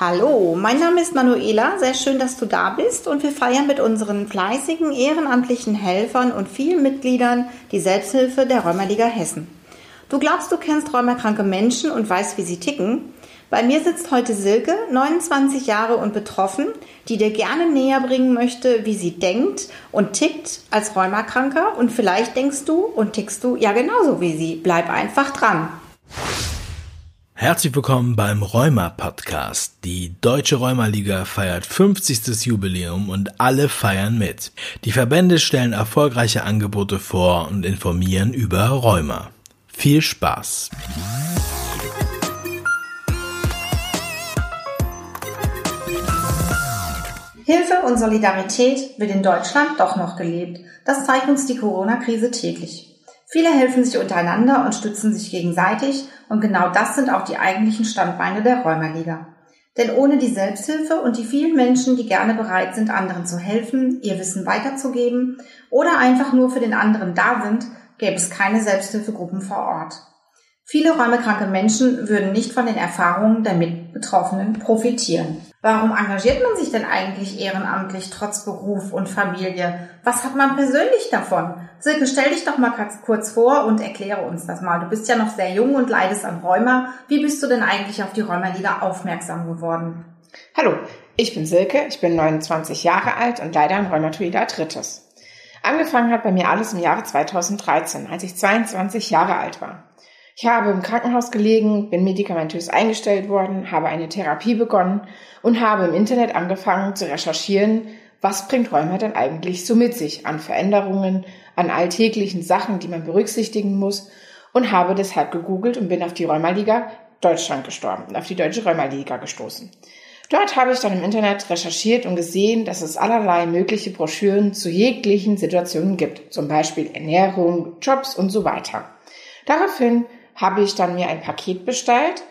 Hallo, mein Name ist Manuela. Sehr schön, dass du da bist und wir feiern mit unseren fleißigen ehrenamtlichen Helfern und vielen Mitgliedern die Selbsthilfe der Rheumaliga Hessen. Du glaubst, du kennst rheumakranke Menschen und weißt, wie sie ticken? Bei mir sitzt heute Silke, 29 Jahre und betroffen, die dir gerne näher bringen möchte, wie sie denkt und tickt als Rheumakranker. Und vielleicht denkst du und tickst du ja genauso wie sie. Bleib einfach dran. Herzlich willkommen beim Rheuma Podcast. Die Deutsche Rheumaliga feiert 50. Jubiläum und alle feiern mit. Die Verbände stellen erfolgreiche Angebote vor und informieren über Rheuma. Viel Spaß! Hilfe und Solidarität wird in Deutschland doch noch gelebt. Das zeigt uns die Corona-Krise täglich. Viele helfen sich untereinander und stützen sich gegenseitig und genau das sind auch die eigentlichen Standbeine der Rheumaliga. Denn ohne die Selbsthilfe und die vielen Menschen, die gerne bereit sind, anderen zu helfen, ihr Wissen weiterzugeben oder einfach nur für den anderen da sind, gäbe es keine Selbsthilfegruppen vor Ort. Viele räumekranke Menschen würden nicht von den Erfahrungen der Mitbetroffenen profitieren. Warum engagiert man sich denn eigentlich ehrenamtlich trotz Beruf und Familie? Was hat man persönlich davon? Silke, stell dich doch mal kurz vor und erkläre uns das mal. Du bist ja noch sehr jung und leidest an Rheuma. Wie bist du denn eigentlich auf die Rheumaliga aufmerksam geworden? Hallo, ich bin Silke, ich bin 29 Jahre alt und leide an Rheumatoid Arthritis. Angefangen hat bei mir alles im Jahre 2013, als ich 22 Jahre alt war. Ich habe im Krankenhaus gelegen, bin medikamentös eingestellt worden, habe eine Therapie begonnen und habe im Internet angefangen zu recherchieren, was bringt Rheuma denn eigentlich so mit sich an Veränderungen, an alltäglichen Sachen, die man berücksichtigen muss und habe deshalb gegoogelt und bin auf die Rheumaliga Deutschland gestorben, auf die Deutsche Rheumaliga gestoßen. Dort habe ich dann im Internet recherchiert und gesehen, dass es allerlei mögliche Broschüren zu jeglichen Situationen gibt, zum Beispiel Ernährung, Jobs und so weiter. Daraufhin habe ich dann mir ein Paket bestellt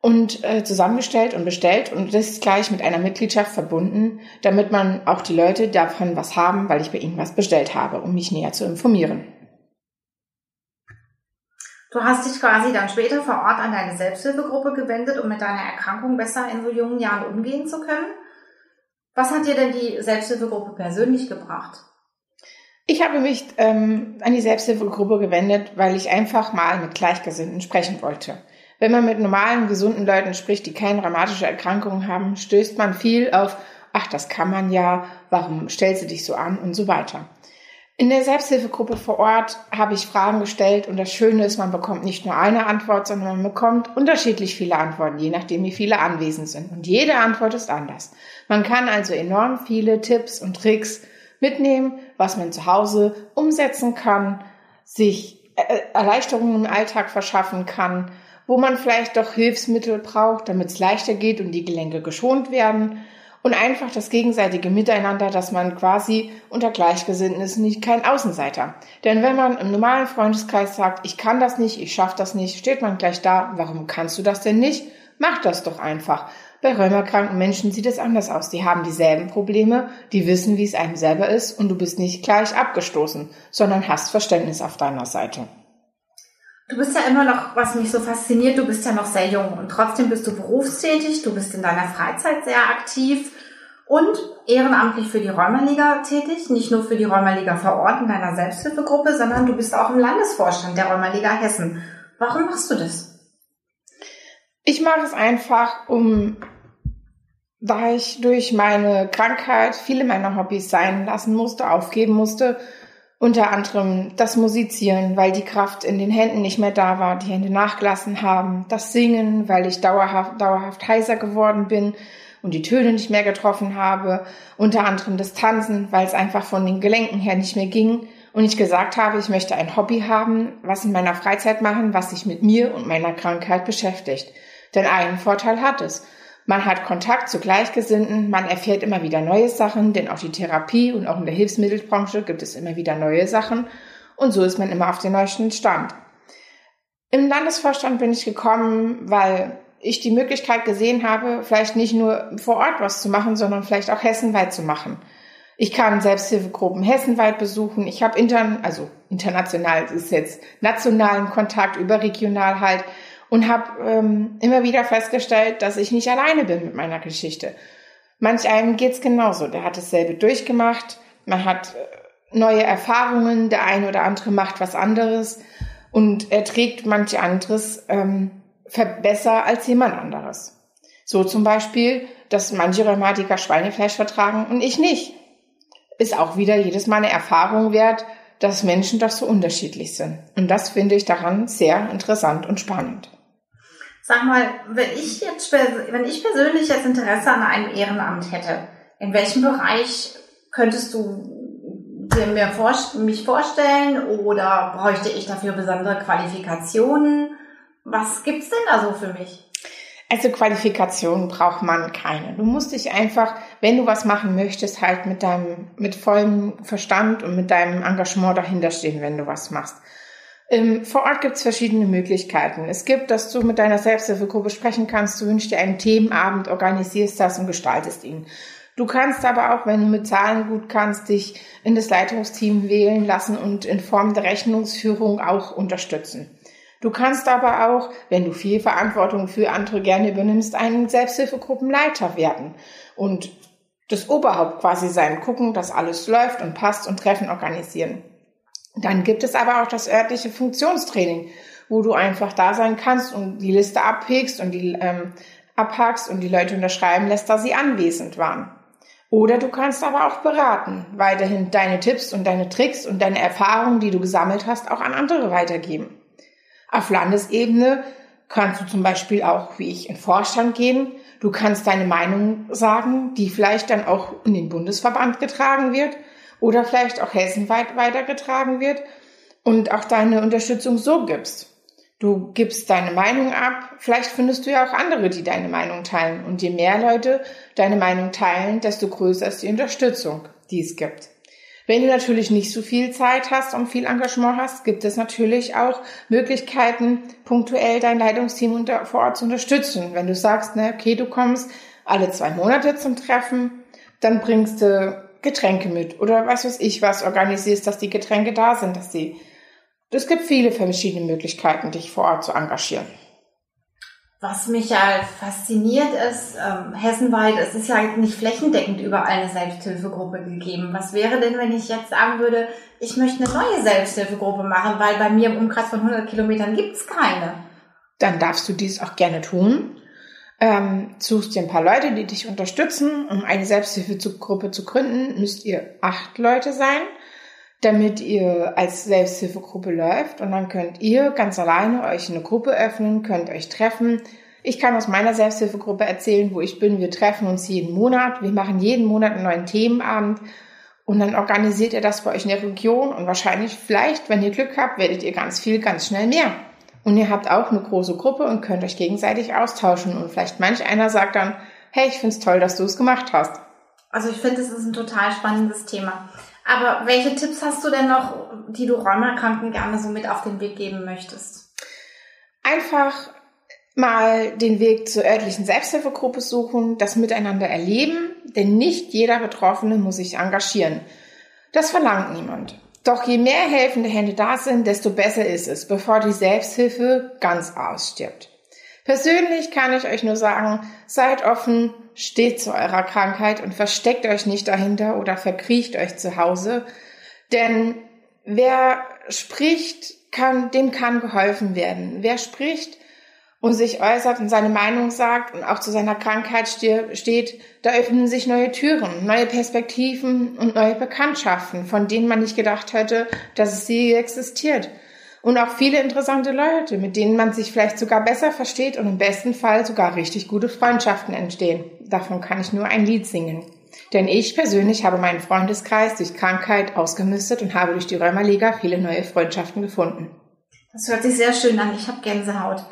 und äh, zusammengestellt und bestellt und das ist gleich mit einer Mitgliedschaft verbunden, damit man auch die Leute davon was haben, weil ich bei ihnen was bestellt habe, um mich näher zu informieren. Du hast dich quasi dann später vor Ort an deine Selbsthilfegruppe gewendet, um mit deiner Erkrankung besser in so jungen Jahren umgehen zu können. Was hat dir denn die Selbsthilfegruppe persönlich gebracht? Ich habe mich ähm, an die Selbsthilfegruppe gewendet, weil ich einfach mal mit Gleichgesinnten sprechen wollte. Wenn man mit normalen, gesunden Leuten spricht, die keine dramatische Erkrankung haben, stößt man viel auf, ach, das kann man ja, warum stellst du dich so an und so weiter. In der Selbsthilfegruppe vor Ort habe ich Fragen gestellt und das Schöne ist, man bekommt nicht nur eine Antwort, sondern man bekommt unterschiedlich viele Antworten, je nachdem, wie viele anwesend sind. Und jede Antwort ist anders. Man kann also enorm viele Tipps und Tricks mitnehmen, was man zu Hause umsetzen kann, sich äh, Erleichterungen im Alltag verschaffen kann, wo man vielleicht doch Hilfsmittel braucht, damit es leichter geht und die Gelenke geschont werden und einfach das gegenseitige Miteinander, dass man quasi unter Gleichgesinnten ist, nicht kein Außenseiter. Denn wenn man im normalen Freundeskreis sagt, ich kann das nicht, ich schaffe das nicht, steht man gleich da, warum kannst du das denn nicht? Mach das doch einfach. Bei rheumakranken Menschen sieht es anders aus. Die haben dieselben Probleme, die wissen, wie es einem selber ist und du bist nicht gleich abgestoßen, sondern hast Verständnis auf deiner Seite. Du bist ja immer noch, was mich so fasziniert, du bist ja noch sehr jung und trotzdem bist du berufstätig, du bist in deiner Freizeit sehr aktiv und ehrenamtlich für die Rheumaliga tätig, nicht nur für die Rheumaliga vor Ort in deiner Selbsthilfegruppe, sondern du bist auch im Landesvorstand der Rheumaliga Hessen. Warum machst du das? Ich mache es einfach, um da ich durch meine Krankheit viele meiner Hobbys sein lassen musste, aufgeben musste, unter anderem das Musizieren, weil die Kraft in den Händen nicht mehr da war, die Hände nachgelassen haben, das Singen, weil ich dauerhaft, dauerhaft heiser geworden bin und die Töne nicht mehr getroffen habe, unter anderem das Tanzen, weil es einfach von den Gelenken her nicht mehr ging und ich gesagt habe, ich möchte ein Hobby haben, was in meiner Freizeit machen, was sich mit mir und meiner Krankheit beschäftigt. Denn einen Vorteil hat es. Man hat Kontakt zu Gleichgesinnten, man erfährt immer wieder neue Sachen, denn auch die Therapie und auch in der Hilfsmittelbranche gibt es immer wieder neue Sachen und so ist man immer auf dem neuesten Stand. Im Landesvorstand bin ich gekommen, weil ich die Möglichkeit gesehen habe, vielleicht nicht nur vor Ort was zu machen, sondern vielleicht auch hessenweit zu machen. Ich kann Selbsthilfegruppen hessenweit besuchen. Ich habe intern, also international ist jetzt nationalen Kontakt, überregional halt und habe ähm, immer wieder festgestellt, dass ich nicht alleine bin mit meiner Geschichte. Manch einem geht's genauso. Der hat dasselbe durchgemacht. Man hat äh, neue Erfahrungen. Der eine oder andere macht was anderes und er trägt manch anderes ähm, besser als jemand anderes. So zum Beispiel, dass manche Rheumatiker Schweinefleisch vertragen und ich nicht. Ist auch wieder jedes Mal eine Erfahrung wert, dass Menschen doch so unterschiedlich sind. Und das finde ich daran sehr interessant und spannend. Sag mal, wenn ich jetzt, wenn ich persönlich jetzt Interesse an einem Ehrenamt hätte, in welchem Bereich könntest du dir mir vor, mich vorstellen oder bräuchte ich dafür besondere Qualifikationen? Was gibt's denn da so für mich? Also Qualifikationen braucht man keine. Du musst dich einfach, wenn du was machen möchtest, halt mit deinem, mit vollem Verstand und mit deinem Engagement dahinter stehen, wenn du was machst. Ähm, vor Ort gibt es verschiedene Möglichkeiten. Es gibt, dass du mit deiner Selbsthilfegruppe sprechen kannst, du wünschst dir einen Themenabend, organisierst das und gestaltest ihn. Du kannst aber auch, wenn du mit Zahlen gut kannst, dich in das Leitungsteam wählen lassen und in Form der Rechnungsführung auch unterstützen. Du kannst aber auch, wenn du viel Verantwortung für andere gerne übernimmst, einen Selbsthilfegruppenleiter werden und das Oberhaupt quasi sein, gucken, dass alles läuft und passt und Treffen organisieren. Dann gibt es aber auch das örtliche Funktionstraining, wo du einfach da sein kannst und die Liste abhegst und die ähm, abhakst und die Leute unterschreiben lässt, dass sie anwesend waren. Oder du kannst aber auch beraten, weiterhin deine Tipps und deine Tricks und deine Erfahrungen, die du gesammelt hast, auch an andere weitergeben. Auf Landesebene kannst du zum Beispiel auch, wie ich, in Vorstand gehen. Du kannst deine Meinung sagen, die vielleicht dann auch in den Bundesverband getragen wird oder vielleicht auch hessenweit weitergetragen wird und auch deine Unterstützung so gibst. Du gibst deine Meinung ab, vielleicht findest du ja auch andere, die deine Meinung teilen. Und je mehr Leute deine Meinung teilen, desto größer ist die Unterstützung, die es gibt. Wenn du natürlich nicht so viel Zeit hast und viel Engagement hast, gibt es natürlich auch Möglichkeiten, punktuell dein Leitungsteam vor Ort zu unterstützen. Wenn du sagst, ne, okay, du kommst alle zwei Monate zum Treffen, dann bringst du Getränke mit oder was weiß ich was, organisierst, dass die Getränke da sind, dass sie. Es gibt viele verschiedene Möglichkeiten, dich vor Ort zu engagieren. Was mich ja fasziniert ist, ähm, hessenweit, es ist ja nicht flächendeckend überall eine Selbsthilfegruppe gegeben. Was wäre denn, wenn ich jetzt sagen würde, ich möchte eine neue Selbsthilfegruppe machen, weil bei mir im Umkreis von 100 Kilometern gibt es keine? Dann darfst du dies auch gerne tun ähm, suchst dir ein paar Leute, die dich unterstützen. Um eine Selbsthilfegruppe zu gründen, müsst ihr acht Leute sein, damit ihr als Selbsthilfegruppe läuft. Und dann könnt ihr ganz alleine euch eine Gruppe öffnen, könnt euch treffen. Ich kann aus meiner Selbsthilfegruppe erzählen, wo ich bin. Wir treffen uns jeden Monat. Wir machen jeden Monat einen neuen Themenabend. Und dann organisiert ihr das bei euch in der Region. Und wahrscheinlich, vielleicht, wenn ihr Glück habt, werdet ihr ganz viel, ganz schnell mehr. Und ihr habt auch eine große Gruppe und könnt euch gegenseitig austauschen. Und vielleicht manch einer sagt dann, hey, ich find's toll, dass du es gemacht hast. Also ich finde, es ist ein total spannendes Thema. Aber welche Tipps hast du denn noch, die du Rheumakranken gerne so mit auf den Weg geben möchtest? Einfach mal den Weg zur örtlichen Selbsthilfegruppe suchen, das miteinander erleben, denn nicht jeder Betroffene muss sich engagieren. Das verlangt niemand. Doch je mehr helfende Hände da sind, desto besser ist es, bevor die Selbsthilfe ganz ausstirbt. Persönlich kann ich euch nur sagen, seid offen, steht zu eurer Krankheit und versteckt euch nicht dahinter oder verkriecht euch zu Hause. Denn wer spricht, kann, dem kann geholfen werden. Wer spricht, und sich äußert und seine Meinung sagt und auch zu seiner Krankheit steht, da öffnen sich neue Türen, neue Perspektiven und neue Bekanntschaften, von denen man nicht gedacht hätte, dass es sie existiert. Und auch viele interessante Leute, mit denen man sich vielleicht sogar besser versteht und im besten Fall sogar richtig gute Freundschaften entstehen. Davon kann ich nur ein Lied singen. Denn ich persönlich habe meinen Freundeskreis durch Krankheit ausgemistet und habe durch die Römerliga viele neue Freundschaften gefunden. Das hört sich sehr schön an. Ich habe Gänsehaut.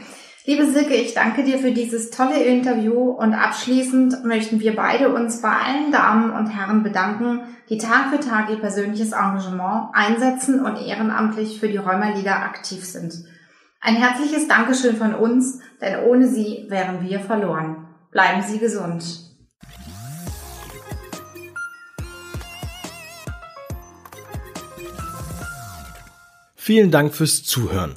Liebe Silke, ich danke dir für dieses tolle Interview und abschließend möchten wir beide uns bei allen Damen und Herren bedanken, die Tag für Tag ihr persönliches Engagement einsetzen und ehrenamtlich für die Rheumaliga aktiv sind. Ein herzliches Dankeschön von uns, denn ohne sie wären wir verloren. Bleiben Sie gesund. Vielen Dank fürs Zuhören.